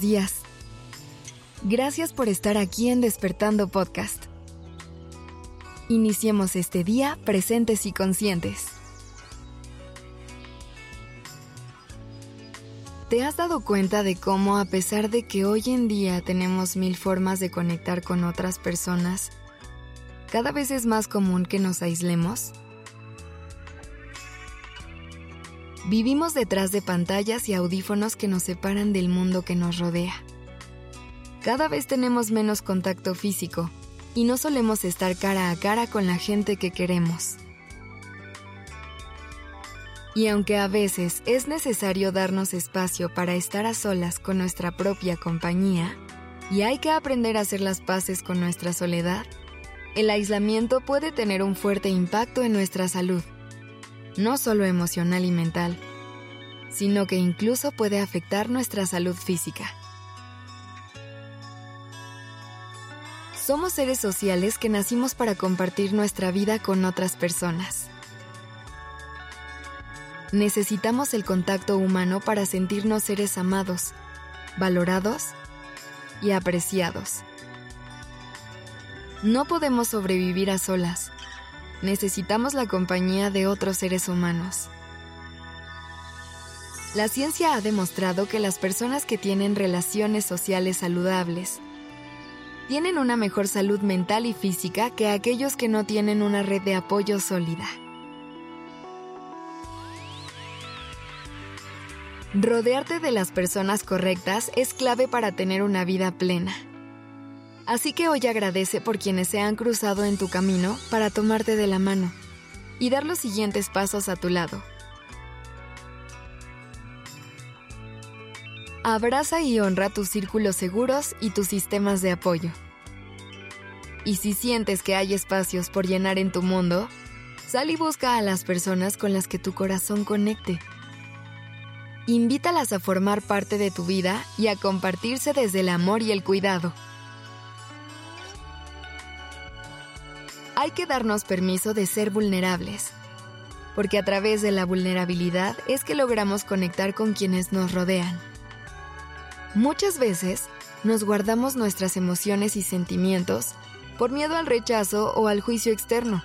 días. Gracias por estar aquí en Despertando Podcast. Iniciemos este día presentes y conscientes. ¿Te has dado cuenta de cómo a pesar de que hoy en día tenemos mil formas de conectar con otras personas, cada vez es más común que nos aislemos? Vivimos detrás de pantallas y audífonos que nos separan del mundo que nos rodea. Cada vez tenemos menos contacto físico y no solemos estar cara a cara con la gente que queremos. Y aunque a veces es necesario darnos espacio para estar a solas con nuestra propia compañía, y hay que aprender a hacer las paces con nuestra soledad, el aislamiento puede tener un fuerte impacto en nuestra salud no solo emocional y mental, sino que incluso puede afectar nuestra salud física. Somos seres sociales que nacimos para compartir nuestra vida con otras personas. Necesitamos el contacto humano para sentirnos seres amados, valorados y apreciados. No podemos sobrevivir a solas necesitamos la compañía de otros seres humanos. La ciencia ha demostrado que las personas que tienen relaciones sociales saludables tienen una mejor salud mental y física que aquellos que no tienen una red de apoyo sólida. Rodearte de las personas correctas es clave para tener una vida plena. Así que hoy agradece por quienes se han cruzado en tu camino para tomarte de la mano y dar los siguientes pasos a tu lado. Abraza y honra tus círculos seguros y tus sistemas de apoyo. Y si sientes que hay espacios por llenar en tu mundo, sal y busca a las personas con las que tu corazón conecte. Invítalas a formar parte de tu vida y a compartirse desde el amor y el cuidado. Hay que darnos permiso de ser vulnerables, porque a través de la vulnerabilidad es que logramos conectar con quienes nos rodean. Muchas veces nos guardamos nuestras emociones y sentimientos por miedo al rechazo o al juicio externo.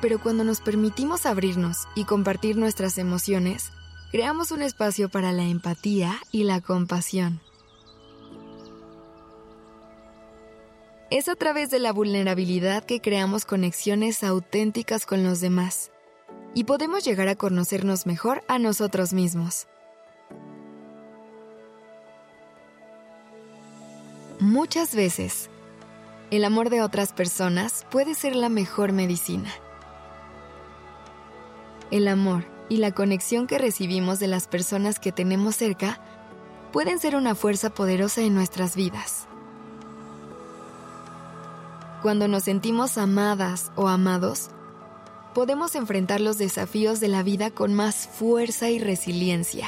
Pero cuando nos permitimos abrirnos y compartir nuestras emociones, creamos un espacio para la empatía y la compasión. Es a través de la vulnerabilidad que creamos conexiones auténticas con los demás y podemos llegar a conocernos mejor a nosotros mismos. Muchas veces, el amor de otras personas puede ser la mejor medicina. El amor y la conexión que recibimos de las personas que tenemos cerca pueden ser una fuerza poderosa en nuestras vidas. Cuando nos sentimos amadas o amados, podemos enfrentar los desafíos de la vida con más fuerza y resiliencia.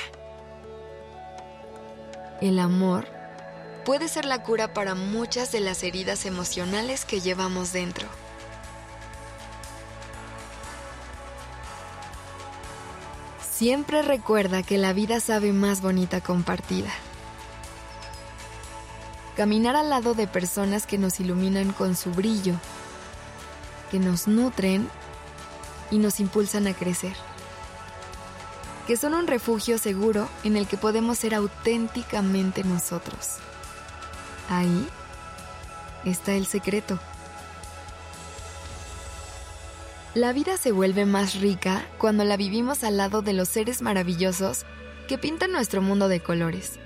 El amor puede ser la cura para muchas de las heridas emocionales que llevamos dentro. Siempre recuerda que la vida sabe más bonita compartida. Caminar al lado de personas que nos iluminan con su brillo, que nos nutren y nos impulsan a crecer. Que son un refugio seguro en el que podemos ser auténticamente nosotros. Ahí está el secreto. La vida se vuelve más rica cuando la vivimos al lado de los seres maravillosos que pintan nuestro mundo de colores.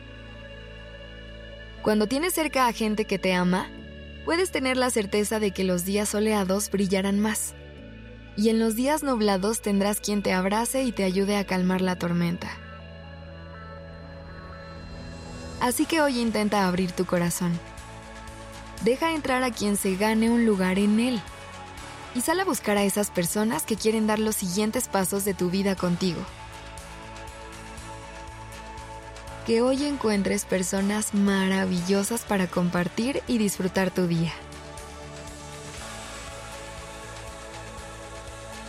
Cuando tienes cerca a gente que te ama, puedes tener la certeza de que los días soleados brillarán más. Y en los días nublados tendrás quien te abrace y te ayude a calmar la tormenta. Así que hoy intenta abrir tu corazón. Deja entrar a quien se gane un lugar en él. Y sal a buscar a esas personas que quieren dar los siguientes pasos de tu vida contigo. Que hoy encuentres personas maravillosas para compartir y disfrutar tu día.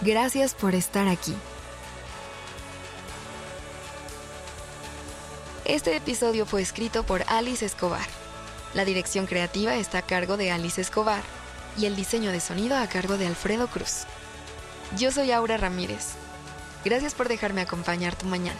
Gracias por estar aquí. Este episodio fue escrito por Alice Escobar. La dirección creativa está a cargo de Alice Escobar y el diseño de sonido a cargo de Alfredo Cruz. Yo soy Aura Ramírez. Gracias por dejarme acompañar tu mañana.